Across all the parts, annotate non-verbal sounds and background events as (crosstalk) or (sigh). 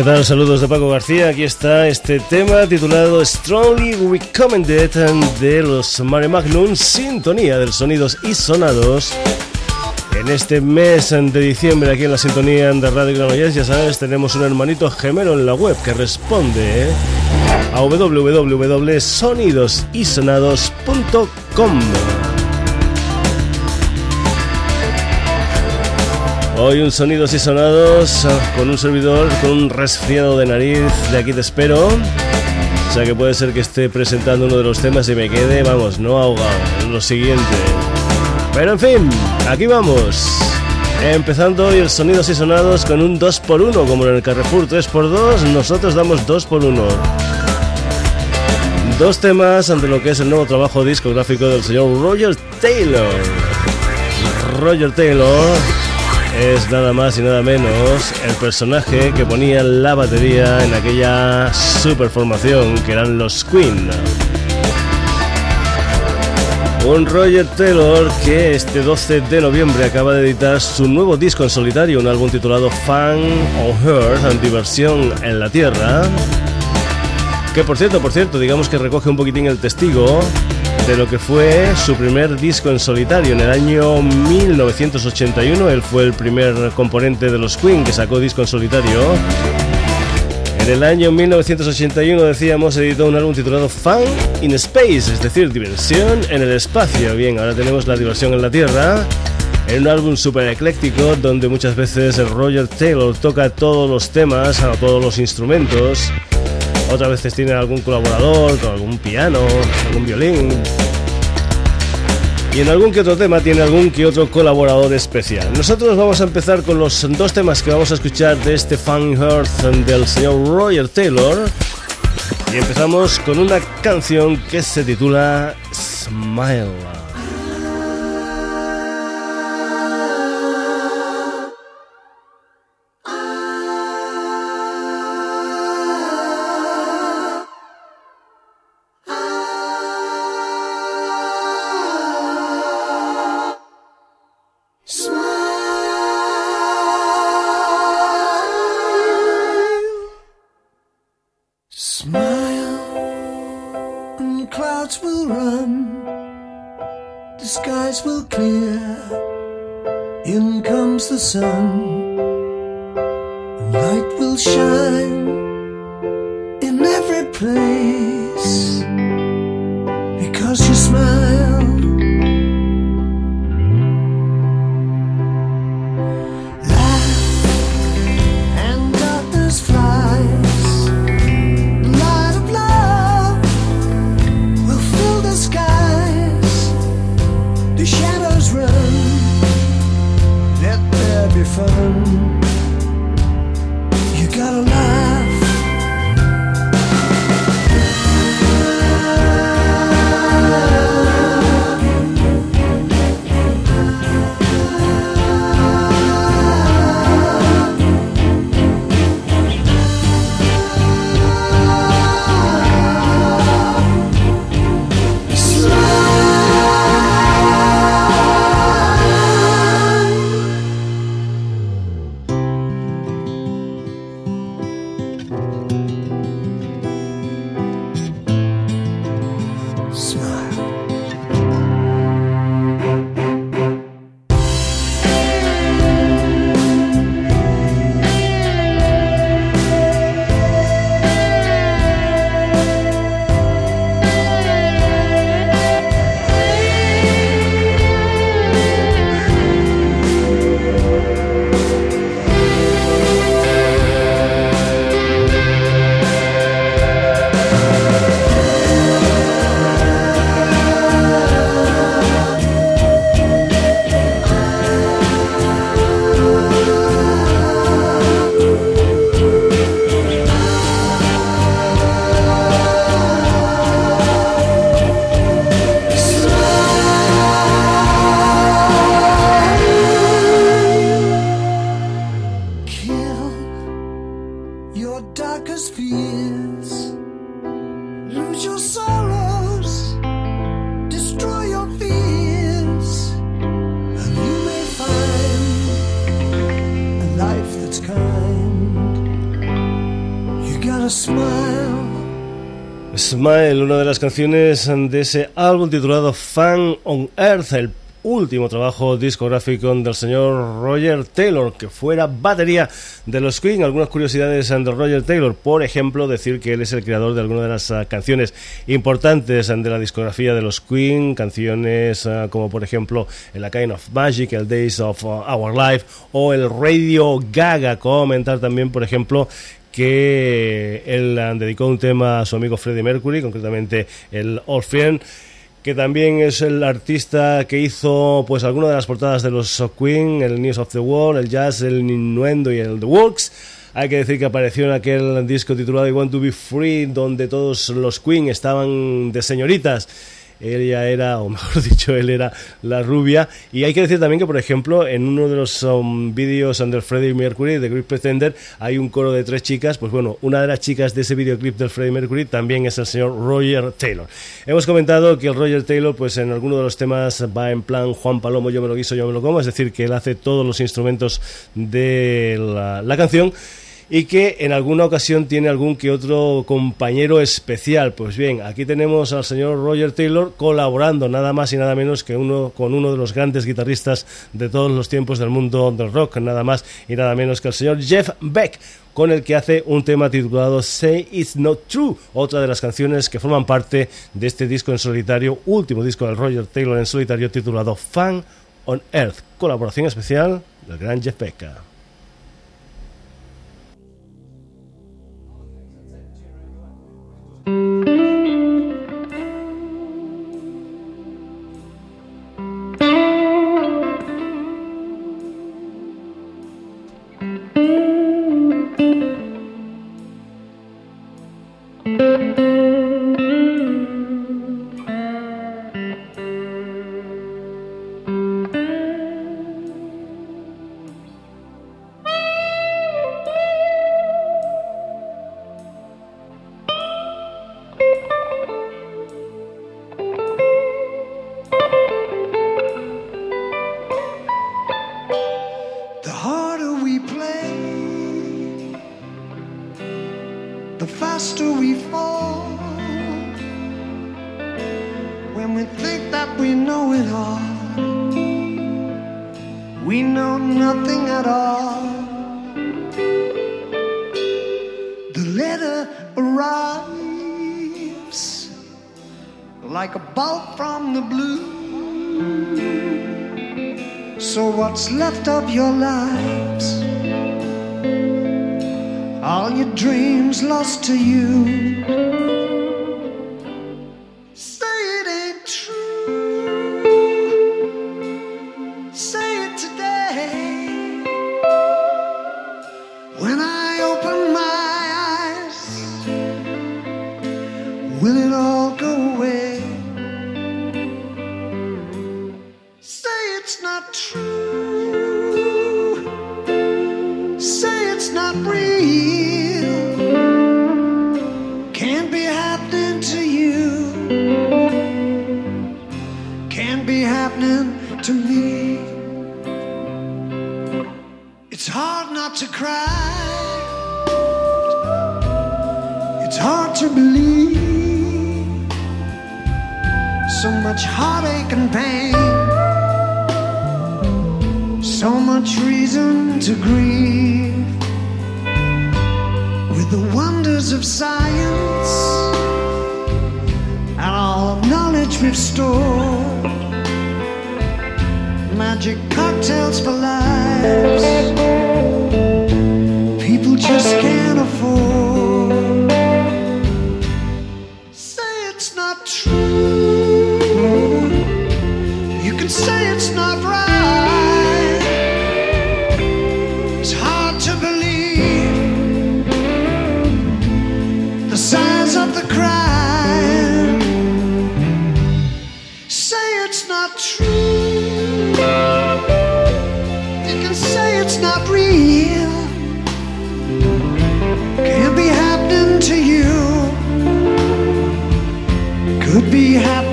¿Qué tal? Saludos de Paco García. Aquí está este tema titulado Strongly Recommended de los Mare Magnum, sintonía de sonidos y sonados. En este mes de diciembre, aquí en la sintonía de Radio Granollers, ya sabes, tenemos un hermanito gemelo en la web que responde a www.sonidosysonados.com. Hoy un sonidos y sonados ah, con un servidor con un resfriado de nariz. De aquí te espero. O sea que puede ser que esté presentando uno de los temas y me quede, vamos, no ahogado. Lo siguiente. Pero en fin, aquí vamos. Empezando hoy el sonidos y sonados con un 2x1, como en el Carrefour 3x2, nosotros damos 2x1. Dos temas ante lo que es el nuevo trabajo discográfico del señor Roger Taylor. Roger Taylor es nada más y nada menos el personaje que ponía la batería en aquella superformación que eran los Queen. Un Roger Taylor que este 12 de noviembre acaba de editar su nuevo disco en solitario, un álbum titulado Fan on Earth, diversión en la Tierra. Que por cierto, por cierto, digamos que recoge un poquitín el testigo de lo que fue su primer disco en solitario. En el año 1981 él fue el primer componente de los Queen que sacó disco en solitario. En el año 1981 decíamos editó un álbum titulado Fun in Space, es decir, diversión en el espacio. Bien, ahora tenemos la diversión en la Tierra. En un álbum súper ecléctico donde muchas veces el Roger Taylor toca todos los temas, a todos los instrumentos otras veces tiene algún colaborador algún piano, algún violín. Y en algún que otro tema tiene algún que otro colaborador especial. Nosotros vamos a empezar con los dos temas que vamos a escuchar de este Fun Earth del señor Roger Taylor. Y empezamos con una canción que se titula Smile. the sun, and light will shine in every place because you smile. Canciones de ese álbum titulado Fan on Earth, el último trabajo discográfico del señor Roger Taylor, que fuera batería de los Queen. Algunas curiosidades de Roger Taylor, por ejemplo, decir que él es el creador de algunas de las ah, canciones importantes de la discografía de los Queen, canciones ah, como por ejemplo el A Kind of Magic, el Days of ah, Our Life o el Radio Gaga. Comentar también, por ejemplo, que él dedicó un tema a su amigo Freddie Mercury, concretamente el Old Friend que también es el artista que hizo pues algunas de las portadas de los Queen, el News of the World, el Jazz, el Innuendo y el The Works. Hay que decir que apareció en aquel disco titulado I Want to Be Free, donde todos los Queen estaban de señoritas ella era, o (laughs) mejor dicho, él era la rubia. Y hay que decir también que, por ejemplo, en uno de los um, vídeos del Freddie Mercury, de Great Pretender, hay un coro de tres chicas. Pues bueno, una de las chicas de ese videoclip del Freddie Mercury también es el señor Roger Taylor. Hemos comentado que el Roger Taylor, pues en alguno de los temas va en plan Juan Palomo, yo me lo guiso, yo me lo como, es decir, que él hace todos los instrumentos de la canción y que en alguna ocasión tiene algún que otro compañero especial. Pues bien, aquí tenemos al señor Roger Taylor colaborando nada más y nada menos que uno con uno de los grandes guitarristas de todos los tiempos del mundo del rock, nada más y nada menos que el señor Jeff Beck con el que hace un tema titulado Say It's Not True, otra de las canciones que forman parte de este disco en solitario, último disco del Roger Taylor en solitario titulado Fan on Earth, colaboración especial del gran Jeff Beck. like a bolt from the blue. So, what's left of your lives? All your dreams lost to you.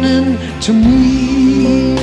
happening to me.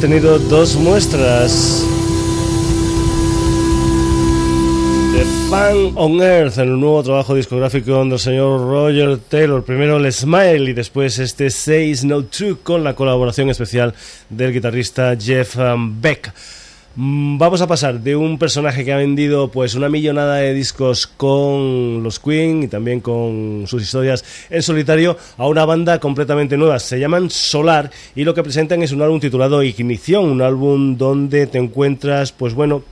Tenido dos muestras. The Fan on Earth, en el nuevo trabajo discográfico del señor Roger Taylor. Primero el Smile y después este Says No True con la colaboración especial del guitarrista Jeff Beck. Mm, vamos a pasar de un personaje que ha vendido pues una millonada de discos con los Queen y también con sus historias en solitario a una banda completamente nueva. Se llaman Solar y lo que presentan es un álbum titulado Ignición, un álbum donde te encuentras pues bueno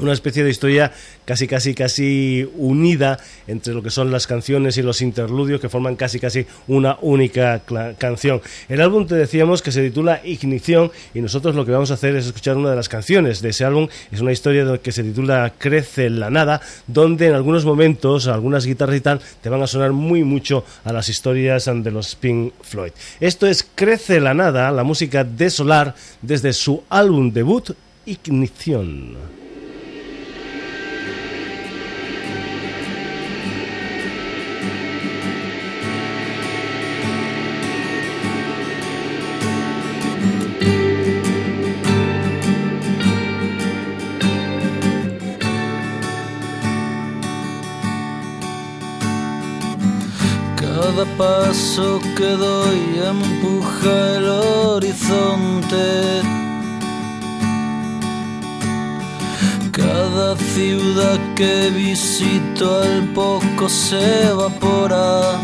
una especie de historia casi casi casi unida entre lo que son las canciones y los interludios que forman casi casi una única canción. El álbum te decíamos que se titula Ignición y nosotros lo que vamos a hacer es escuchar una de las canciones de ese álbum. Es una historia que se titula Crece la nada, donde en algunos momentos algunas guitarras y tal te van a sonar muy mucho a las historias de los Pink Floyd. Esto es Crece la nada, la música de Solar desde su álbum debut Ignición. Cada paso que doy empuja el horizonte. Cada ciudad que visito al poco se evapora.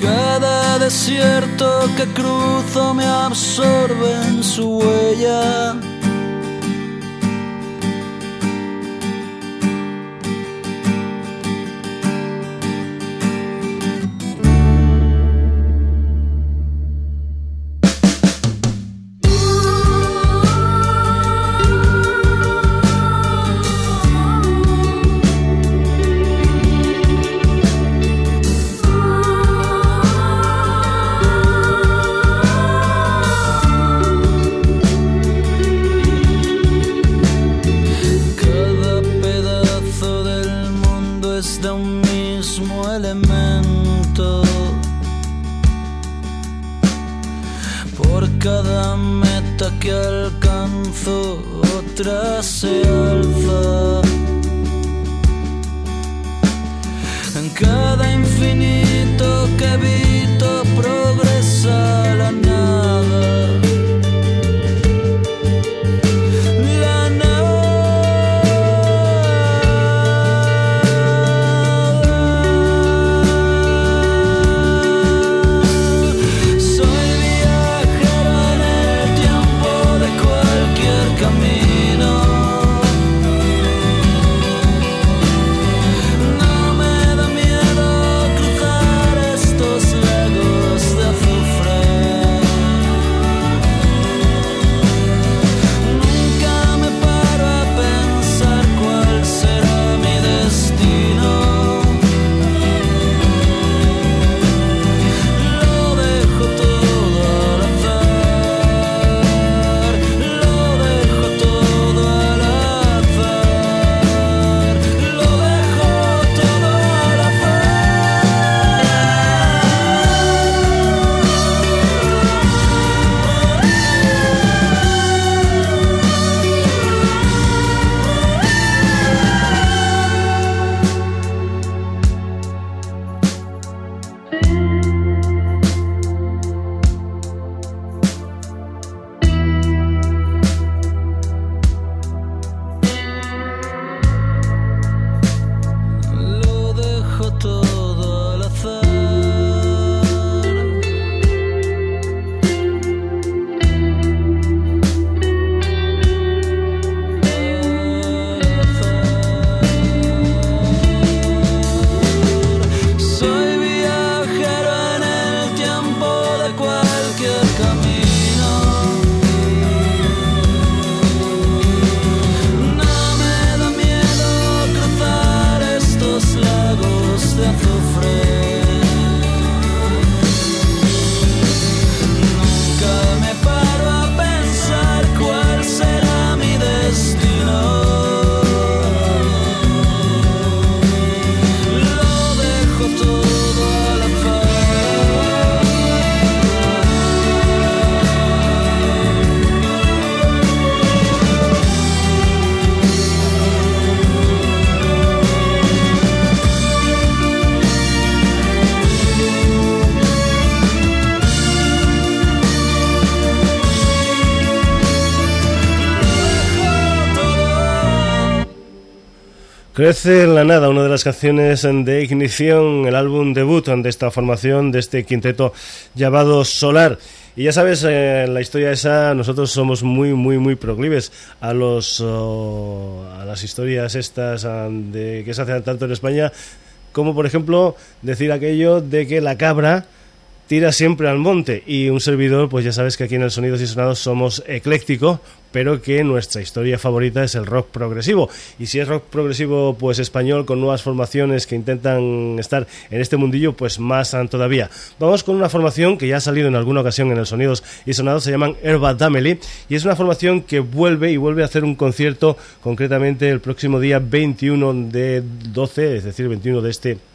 Cada desierto que cruzo me absorbe en su huella. Crece la nada, una de las canciones de Ignición, el álbum debut de esta formación, de este quinteto llamado Solar. Y ya sabes, eh, la historia esa, nosotros somos muy, muy, muy proclives a los oh, a las historias estas ah, de que se hacen tanto en España, como por ejemplo decir aquello de que la cabra tira siempre al monte y un servidor, pues ya sabes que aquí en el Sonidos y Sonados somos ecléctico, pero que nuestra historia favorita es el rock progresivo. Y si es rock progresivo pues español con nuevas formaciones que intentan estar en este mundillo, pues más todavía. Vamos con una formación que ya ha salido en alguna ocasión en el Sonidos y Sonados, se llaman Herba Dameli y es una formación que vuelve y vuelve a hacer un concierto concretamente el próximo día 21 de 12, es decir, 21 de este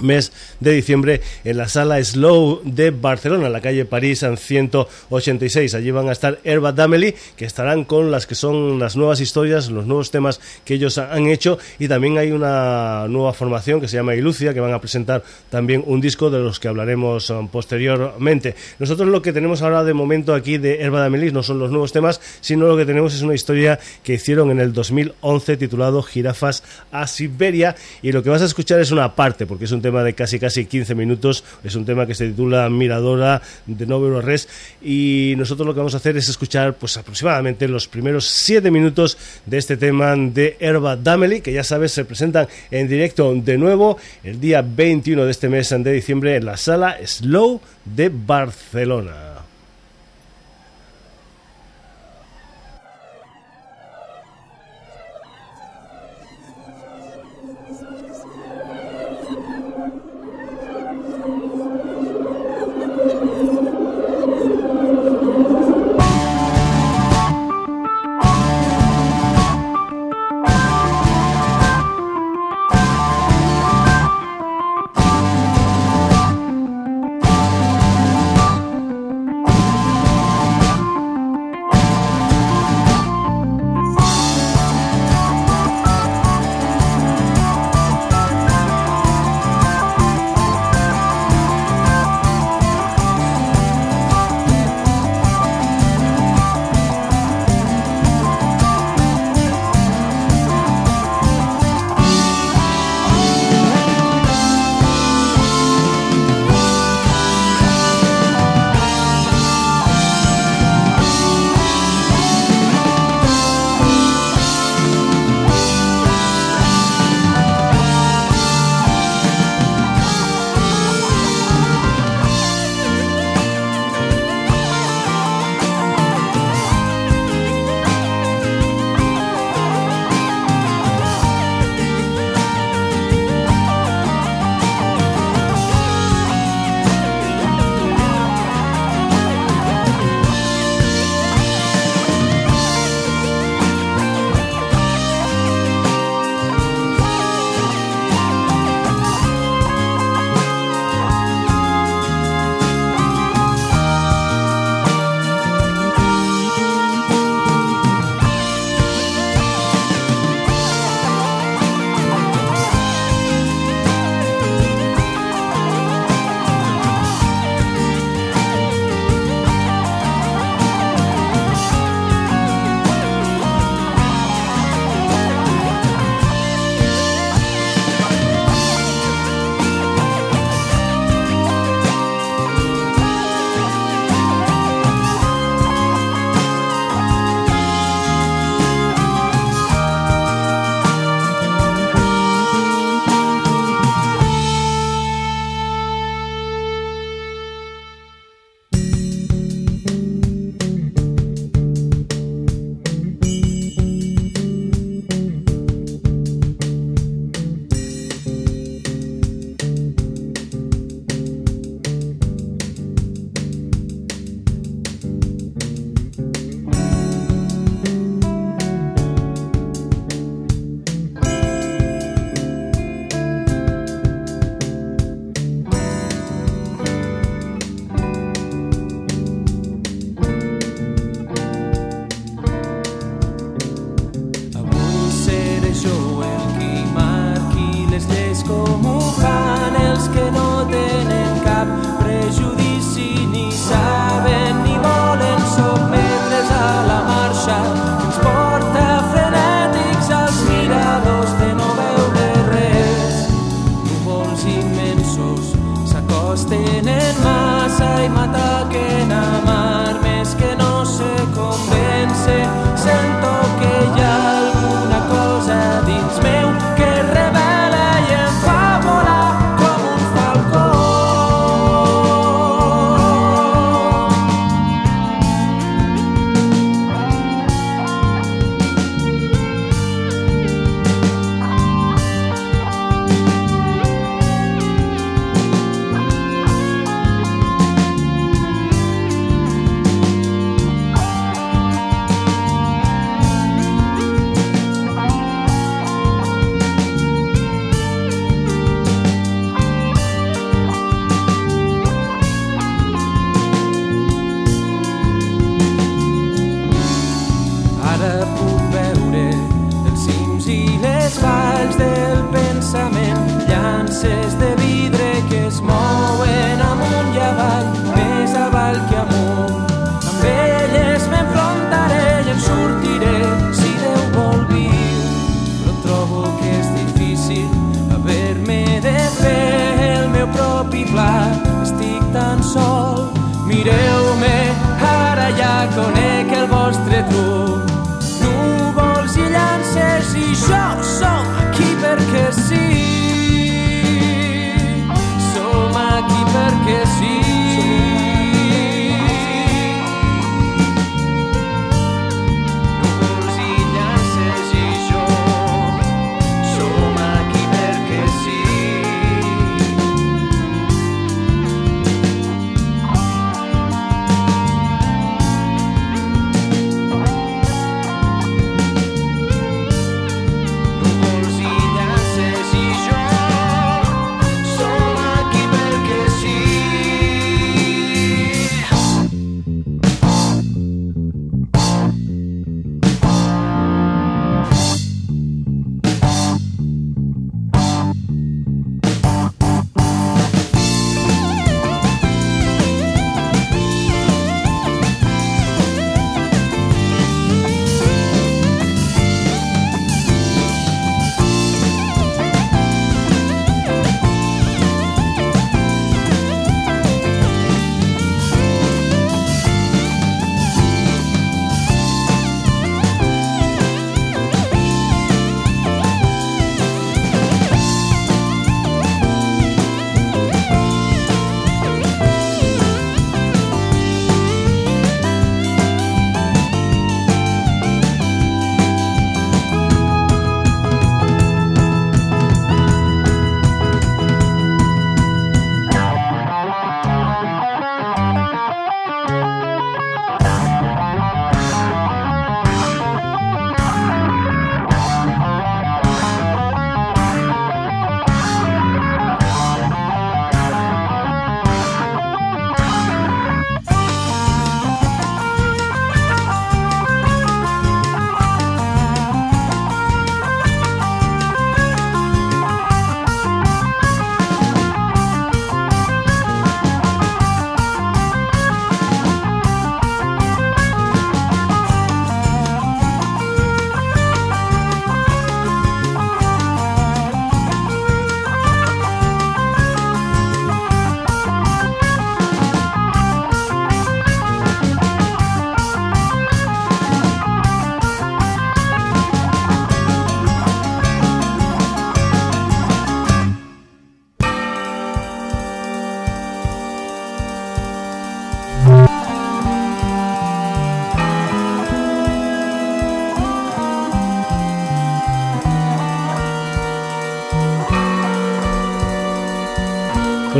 mes de diciembre en la sala Slow de Barcelona, en la calle París en 186. Allí van a estar Herba Dameli, que estarán con las que son las nuevas historias, los nuevos temas que ellos han hecho y también hay una nueva formación que se llama Ilucia, que van a presentar también un disco de los que hablaremos um, posteriormente. Nosotros lo que tenemos ahora de momento aquí de Herba Dameli no son los nuevos temas, sino lo que tenemos es una historia que hicieron en el 2011 titulado Girafas a Siberia y lo que vas a escuchar es una parte, porque es un tema de casi casi 15 minutos, es un tema que se titula Miradora de Novelo Res y nosotros lo que vamos a hacer es escuchar pues aproximadamente los primeros 7 minutos de este tema de Herba Dameli, que ya sabes se presentan en directo de nuevo el día 21 de este mes de diciembre en la sala Slow de Barcelona.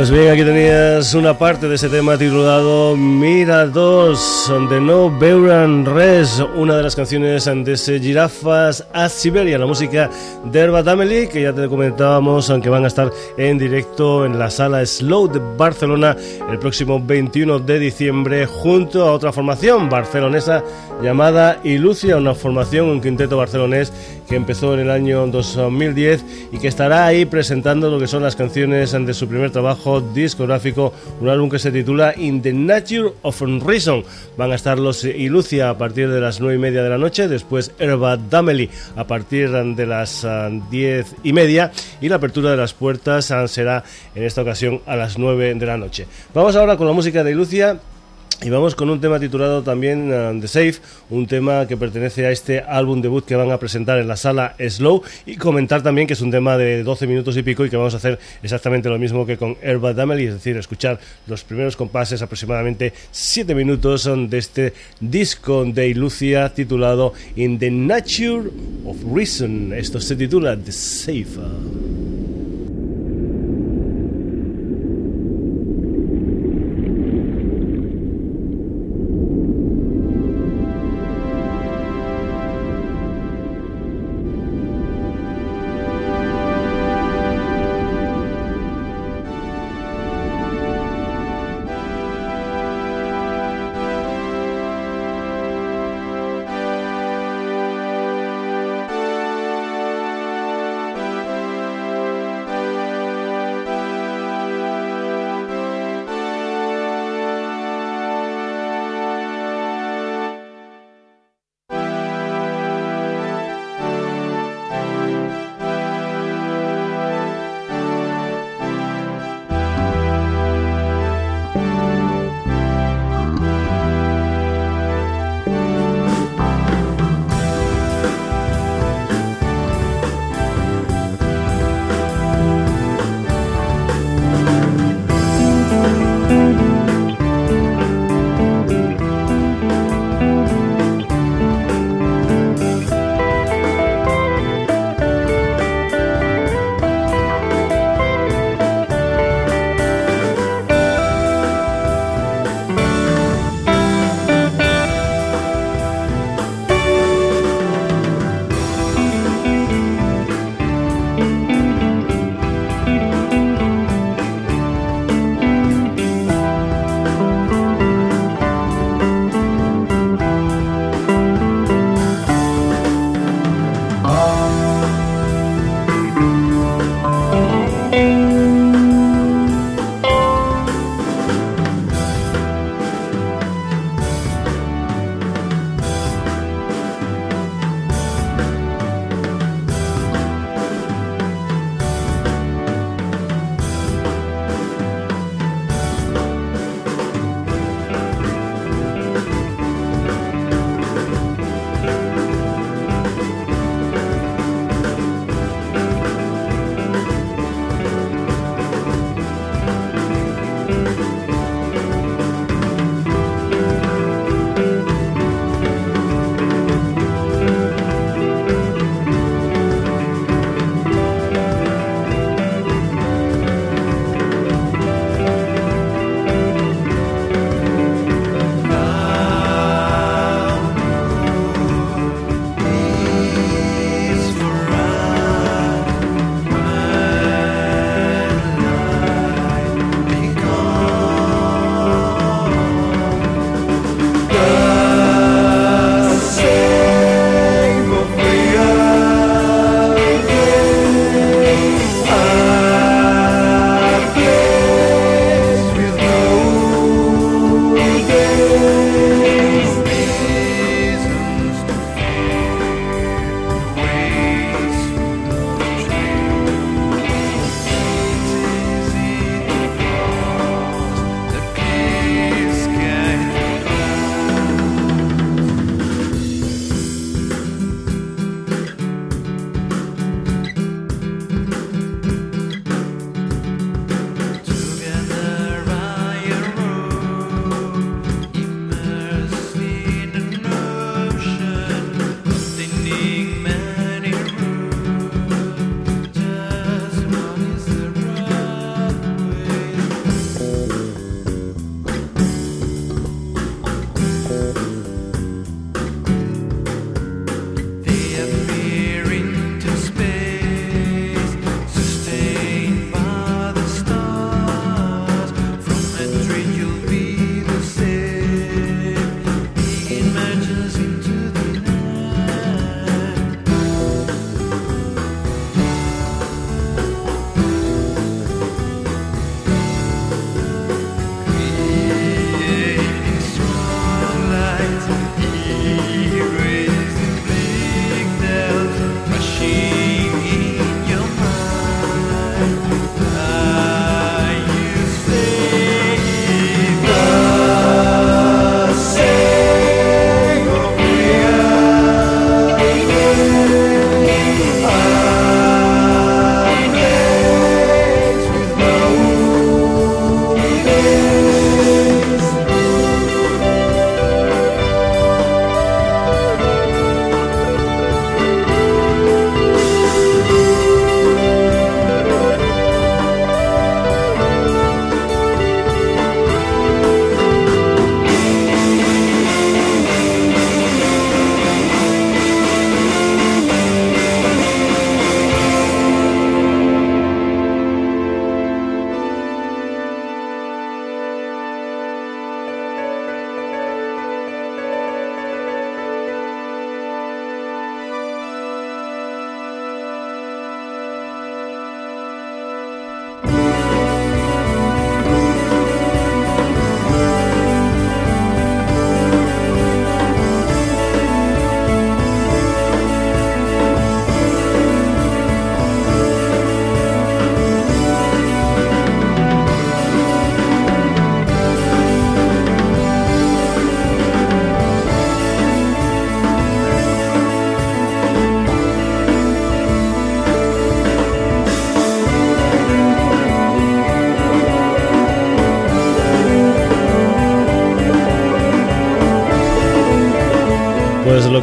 Pues bien, aquí tenías una parte de ese tema titulado Mira 2, de No Beuran Res, una de las canciones de ese Girafas a Siberia, la música de Herba Dameli, que ya te comentábamos, aunque van a estar en directo en la sala Slow de Barcelona el próximo 21 de diciembre, junto a otra formación barcelonesa llamada Ilucia, una formación, un quinteto barcelonés que empezó en el año 2010 y que estará ahí presentando lo que son las canciones de su primer trabajo discográfico, un álbum que se titula In the Nature of Reason. Van a estar los Ilucia a partir de las 9 y media de la noche, después Herba Dameli a partir de las 10 ah, y media y la apertura de las puertas ah, será en esta ocasión a las 9 de la noche. Vamos ahora con la música de Ilucia y vamos con un tema titulado también uh, The Safe, un tema que pertenece a este álbum debut que van a presentar en la sala Slow y comentar también que es un tema de 12 minutos y pico y que vamos a hacer exactamente lo mismo que con Herba Dameli, es decir, escuchar los primeros compases aproximadamente 7 minutos de este disco de Lucia titulado In the Nature of Reason. Esto se titula The Safe.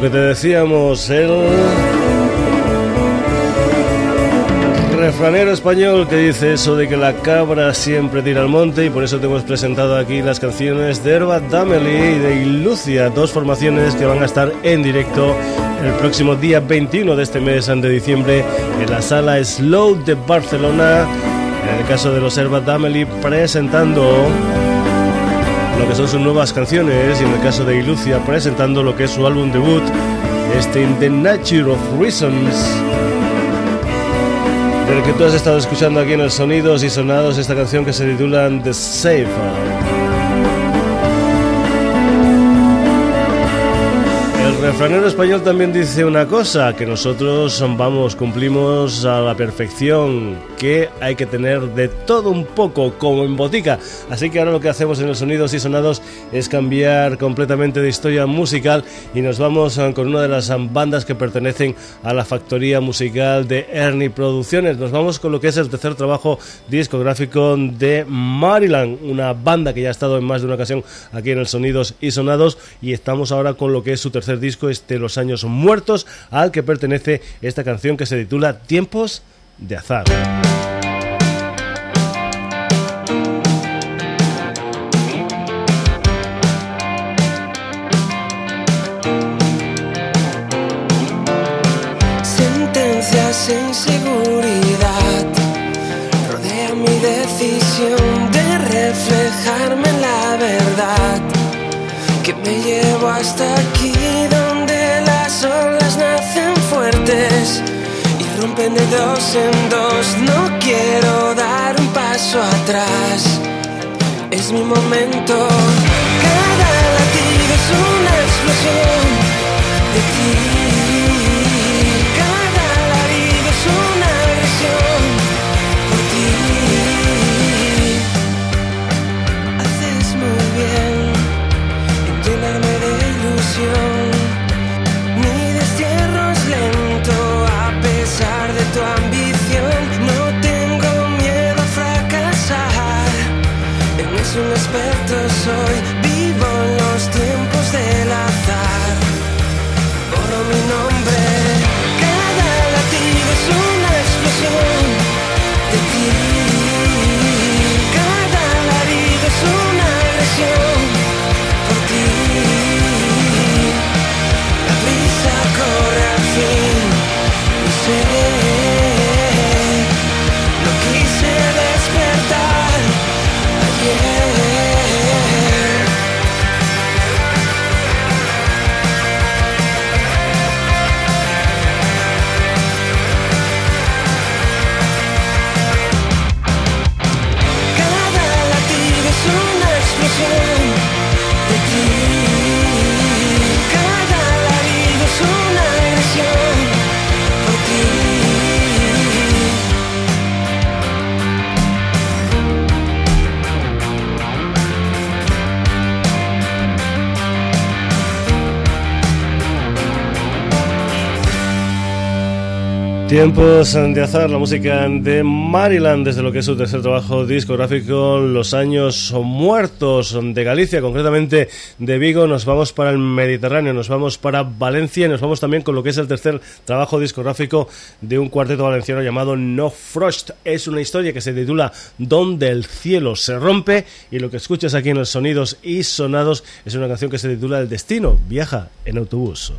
Que te decíamos, el refranero español que dice eso de que la cabra siempre tira al monte y por eso te hemos presentado aquí las canciones de Herba Dameli y de Ilucia, dos formaciones que van a estar en directo el próximo día 21 de este mes de diciembre en la sala Slow de Barcelona. En el caso de los Herba Dameli presentando lo que son sus nuevas canciones y en el caso de Ilucia presentando lo que es su álbum debut, este In the Nature of Reasons del que tú has estado escuchando aquí en el Sonidos y Sonados esta canción que se titula The Safe. Refranero español también dice una cosa, que nosotros vamos, cumplimos a la perfección que hay que tener de todo un poco, como en botica. Así que ahora lo que hacemos en los sonidos y sonados es cambiar completamente de historia musical y nos vamos eh, con una de las bandas que pertenecen a la factoría musical de Ernie Producciones. Nos vamos con lo que es el tercer trabajo discográfico de Maryland, una banda que ya ha estado en más de una ocasión aquí en el Sonidos y Sonados y estamos ahora con lo que es su tercer disco, este Los Años Muertos, al que pertenece esta canción que se titula Tiempos de Azar. sin seguridad rodea mi decisión de reflejarme en la verdad que me llevo hasta aquí y rompen de dos en dos. No quiero dar un paso atrás, es mi momento. Cada latido es una explosión de ti. Tiempos de azar, la música de Maryland, desde lo que es su tercer trabajo discográfico, Los Años Muertos de Galicia, concretamente de Vigo. Nos vamos para el Mediterráneo, nos vamos para Valencia y nos vamos también con lo que es el tercer trabajo discográfico de un cuarteto valenciano llamado No Frost. Es una historia que se titula Donde el cielo se rompe y lo que escuchas aquí en los sonidos y sonados es una canción que se titula El destino viaja en autobús.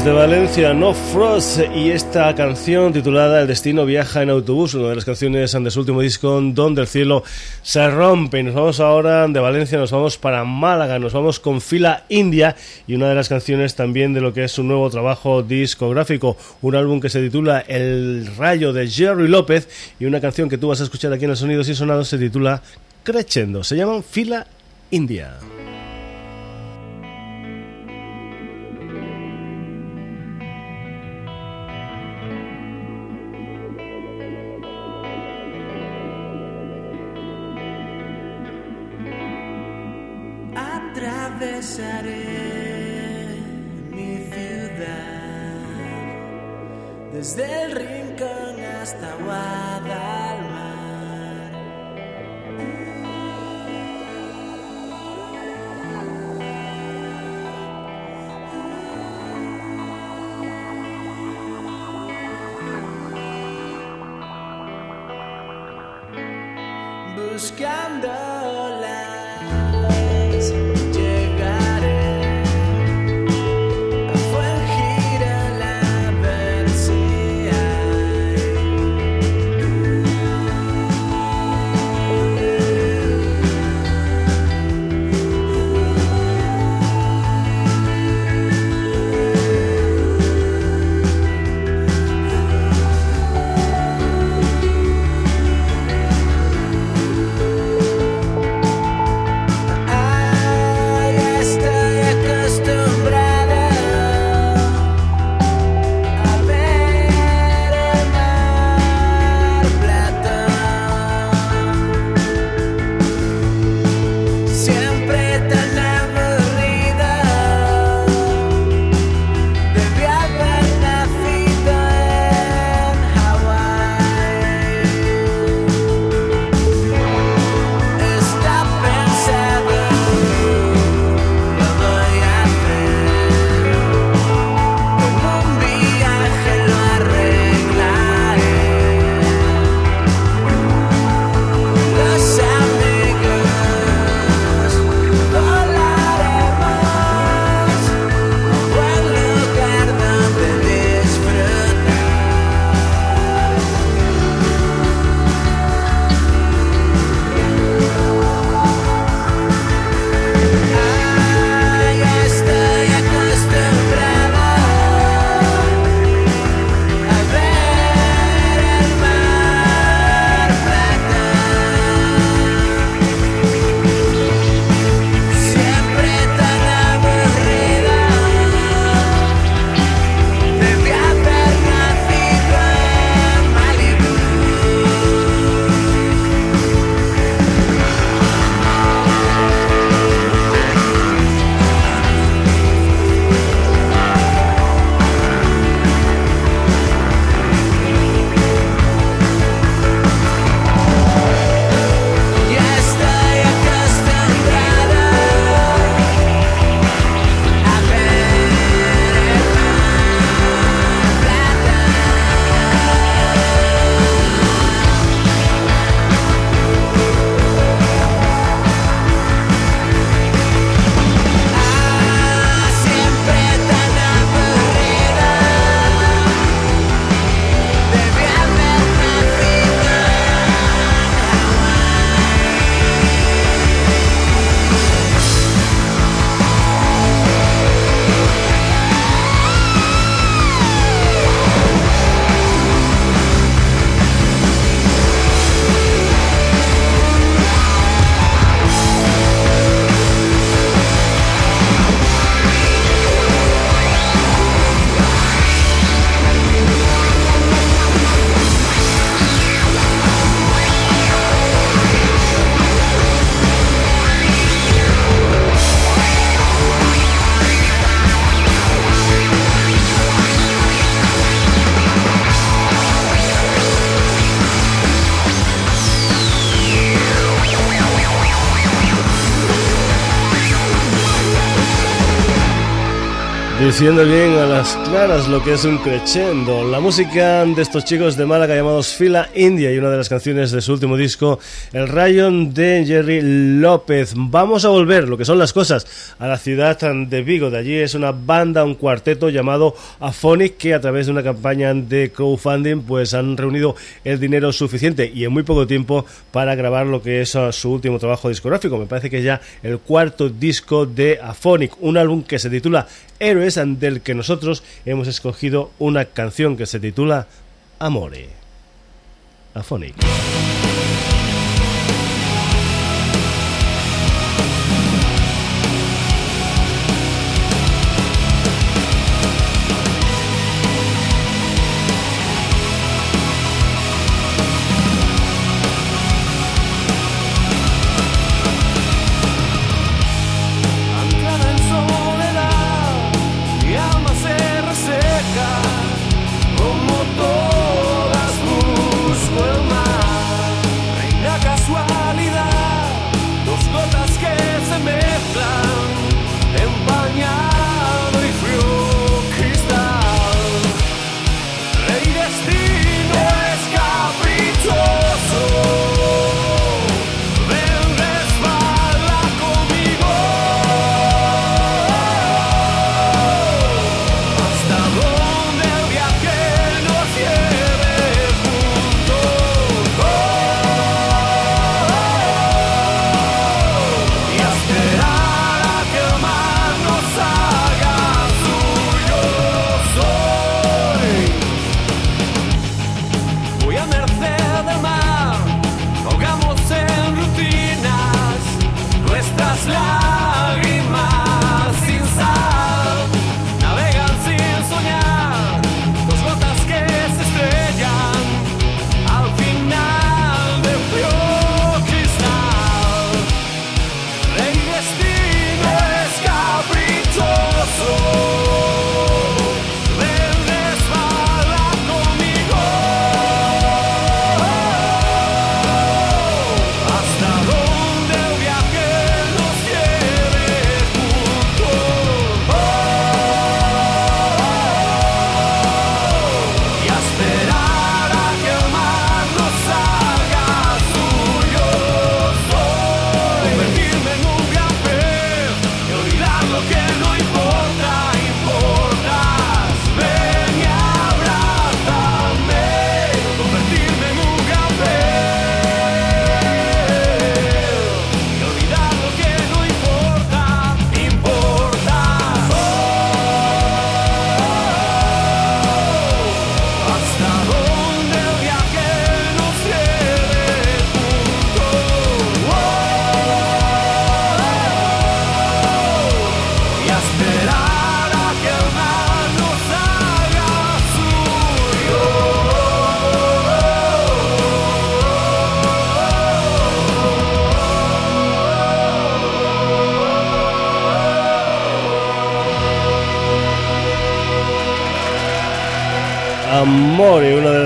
Desde Valencia, No Frost y esta canción titulada El destino viaja en autobús, una de las canciones de su último disco donde el cielo se rompe. Y nos vamos ahora de Valencia, nos vamos para Málaga, nos vamos con Fila India y una de las canciones también de lo que es su nuevo trabajo discográfico, un álbum que se titula El rayo de Jerry López y una canción que tú vas a escuchar aquí en los Sonidos y Sonados se titula Crescendo, se llaman Fila India. Diciendo bien a las claras lo que es un crescendo. La música de estos chicos de Málaga llamados Fila India y una de las canciones de su último disco, El Rayon de Jerry López. Vamos a volver, lo que son las cosas, a la ciudad de Vigo. De allí es una banda, un cuarteto llamado Aphonic que a través de una campaña de crowdfunding pues han reunido el dinero suficiente y en muy poco tiempo para grabar lo que es uh, su último trabajo discográfico. Me parece que es ya el cuarto disco de Aphonic, un álbum que se titula Héroes, del que nosotros hemos escogido una canción que se titula Amore. Afonic.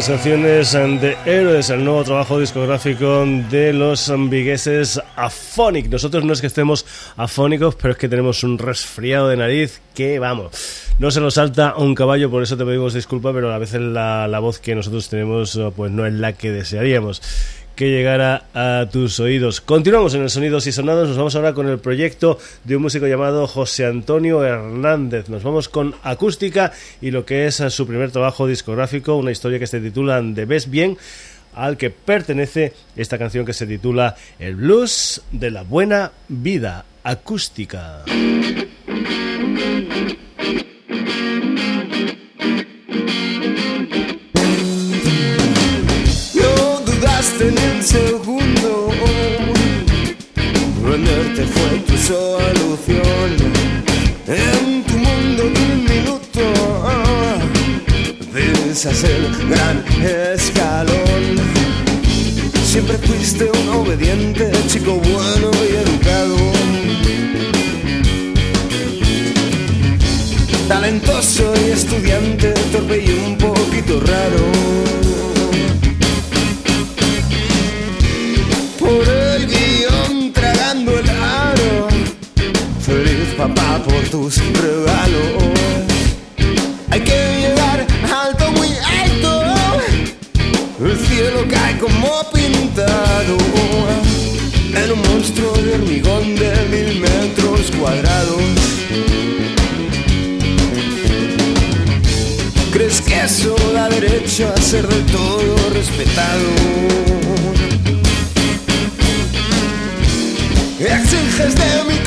Canciones de Héroes, el nuevo trabajo discográfico de los vigueses Afonic. Nosotros no es que estemos afónicos, pero es que tenemos un resfriado de nariz que vamos. No se nos salta un caballo, por eso te pedimos disculpas, pero a veces la, la voz que nosotros tenemos pues no es la que desearíamos que llegara a tus oídos. Continuamos en el Sonidos y Sonados, nos vamos ahora con el proyecto de un músico llamado José Antonio Hernández. Nos vamos con acústica y lo que es su primer trabajo discográfico, una historia que se titula De Ves Bien, al que pertenece esta canción que se titula El Blues de la Buena Vida Acústica. Segundo. Venderte fue tu solución. En tu mundo de un minuto. Pisas el gran escalón. Siempre fuiste un obediente, chico bueno y educado. Talentoso y estudiante, torpe y un por tus regalos. Hay que llegar alto, muy alto. El cielo cae como pintado en un monstruo de hormigón de mil metros cuadrados. ¿Crees que eso da derecho a ser del todo respetado? Exiges de mi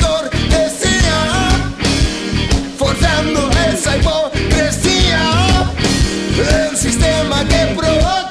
sistema que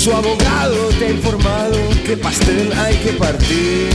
Su abogado te ha informado que pastel hay que partir.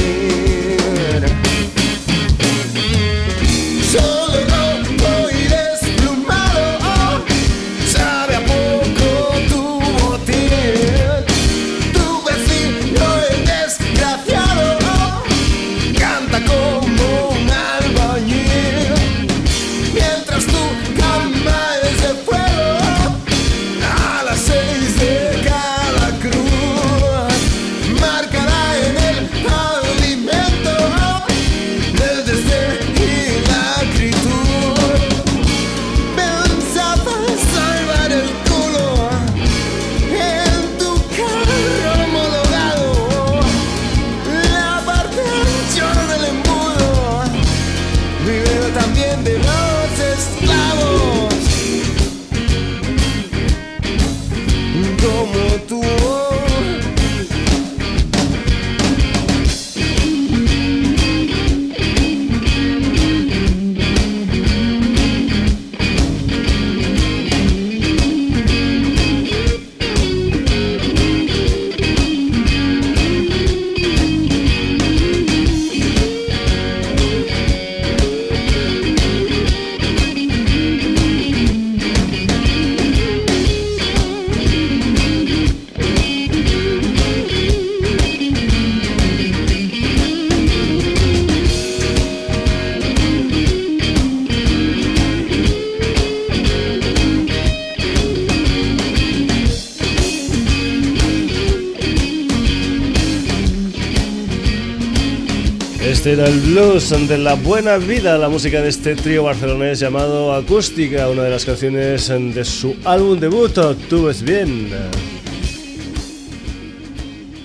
De la buena vida, la música de este trío barcelonés llamado Acústica, una de las canciones de su álbum debut, Tú ves bien.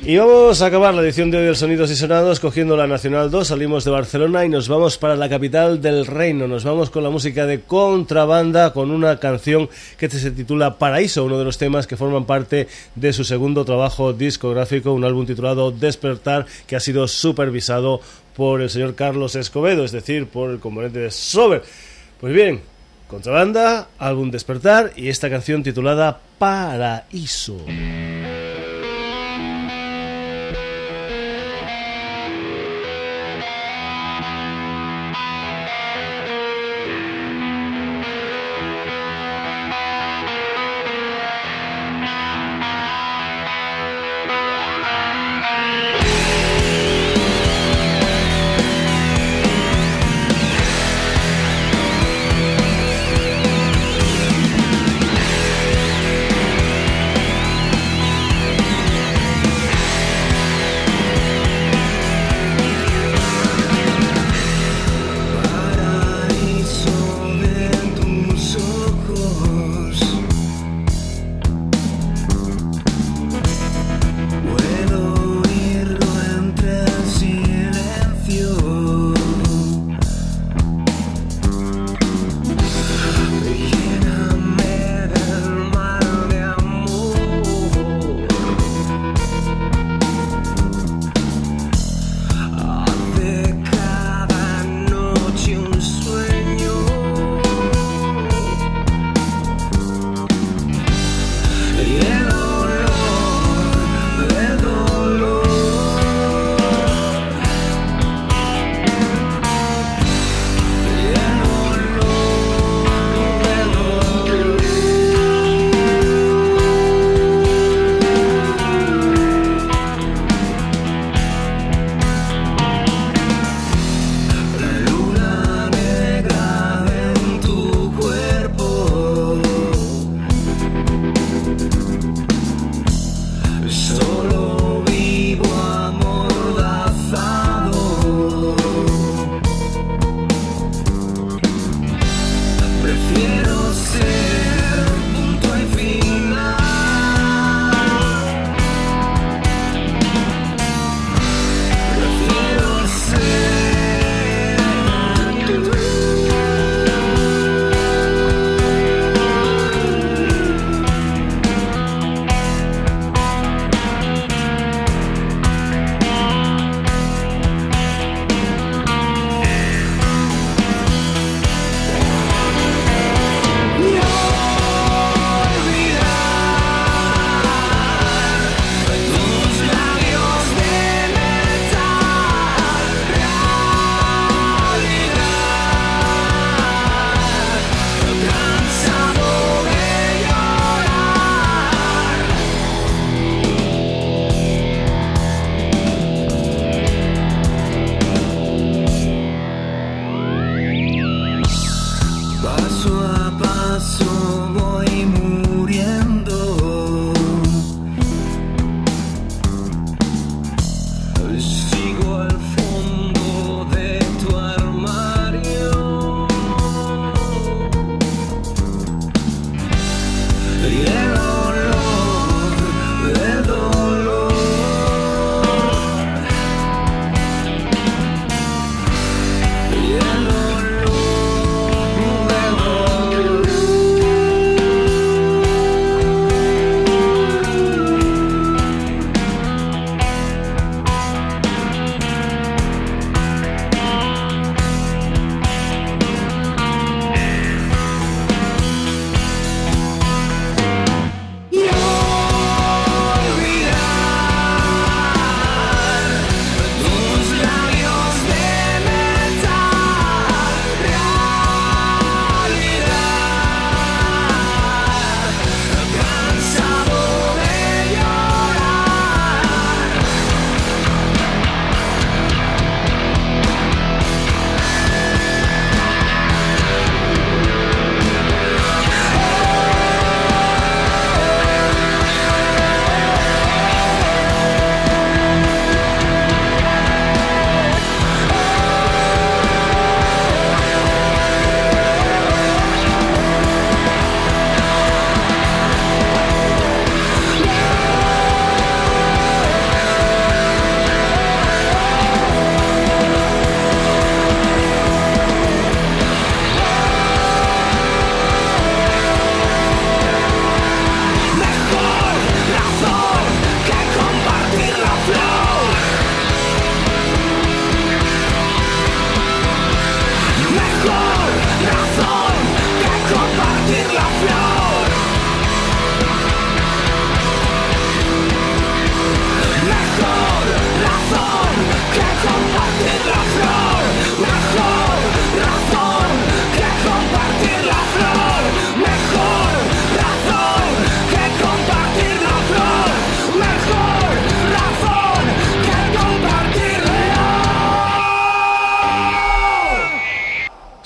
Y vamos a acabar la edición de hoy del Sonidos y Sonados cogiendo la Nacional 2, salimos de Barcelona y nos vamos para la capital del reino. Nos vamos con la música de contrabanda, con una canción que se titula Paraíso, uno de los temas que forman parte de su segundo trabajo discográfico, un álbum titulado Despertar, que ha sido supervisado por el señor Carlos Escobedo, es decir, por el componente de Sober. Pues bien, Contrabanda, álbum Despertar y esta canción titulada Paraíso.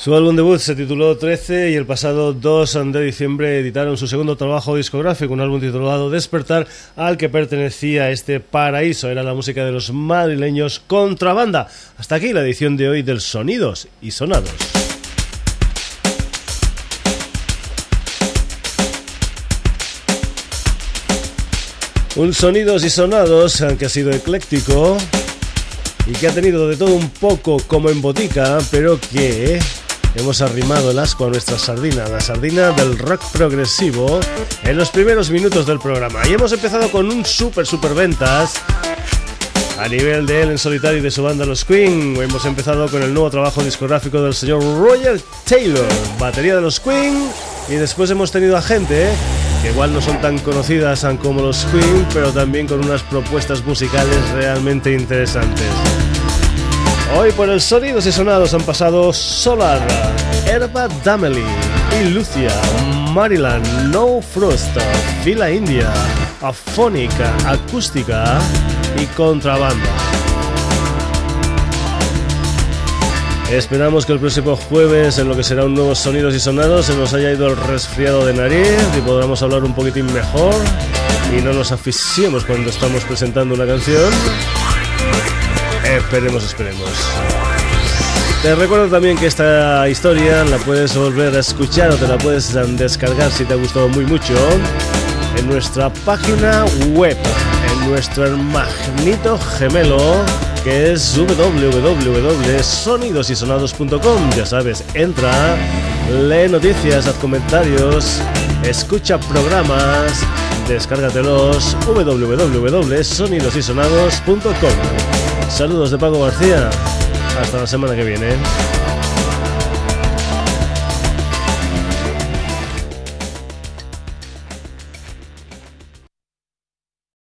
Su álbum debut se tituló 13 y el pasado 2 de diciembre editaron su segundo trabajo discográfico, un álbum titulado Despertar, al que pertenecía este paraíso. Era la música de los madrileños Contrabanda. Hasta aquí la edición de hoy del Sonidos y Sonados. Un Sonidos y Sonados, que ha sido ecléctico y que ha tenido de todo un poco como en botica, pero que hemos arrimado el asco a nuestra sardina, la sardina del rock progresivo, en los primeros minutos del programa. Y hemos empezado con un super, super ventas. A nivel de él en solitario y de su banda Los Queen, hemos empezado con el nuevo trabajo discográfico del señor Roger Taylor, batería de los Queen, y después hemos tenido a gente que igual no son tan conocidas como los Queen, pero también con unas propuestas musicales realmente interesantes. Hoy por el Sonidos y Sonados han pasado Solar, Herba Dameli y Lucia, Maryland, No Frost, Fila India, Afónica, Acústica y Contrabanda. Esperamos que el próximo jueves, en lo que será un nuevo Sonidos y Sonados, se nos haya ido el resfriado de nariz y podamos hablar un poquitín mejor y no nos aficiemos cuando estamos presentando una canción. Esperemos, esperemos. Te recuerdo también que esta historia la puedes volver a escuchar o te la puedes descargar si te ha gustado muy mucho en nuestra página web, en nuestro hermanito gemelo que es www.sonidosysonados.com. Ya sabes, entra, lee noticias, haz comentarios, escucha programas, descárgatelos www.sonidosysonados.com. Saludos de Paco García. Hasta la semana que viene.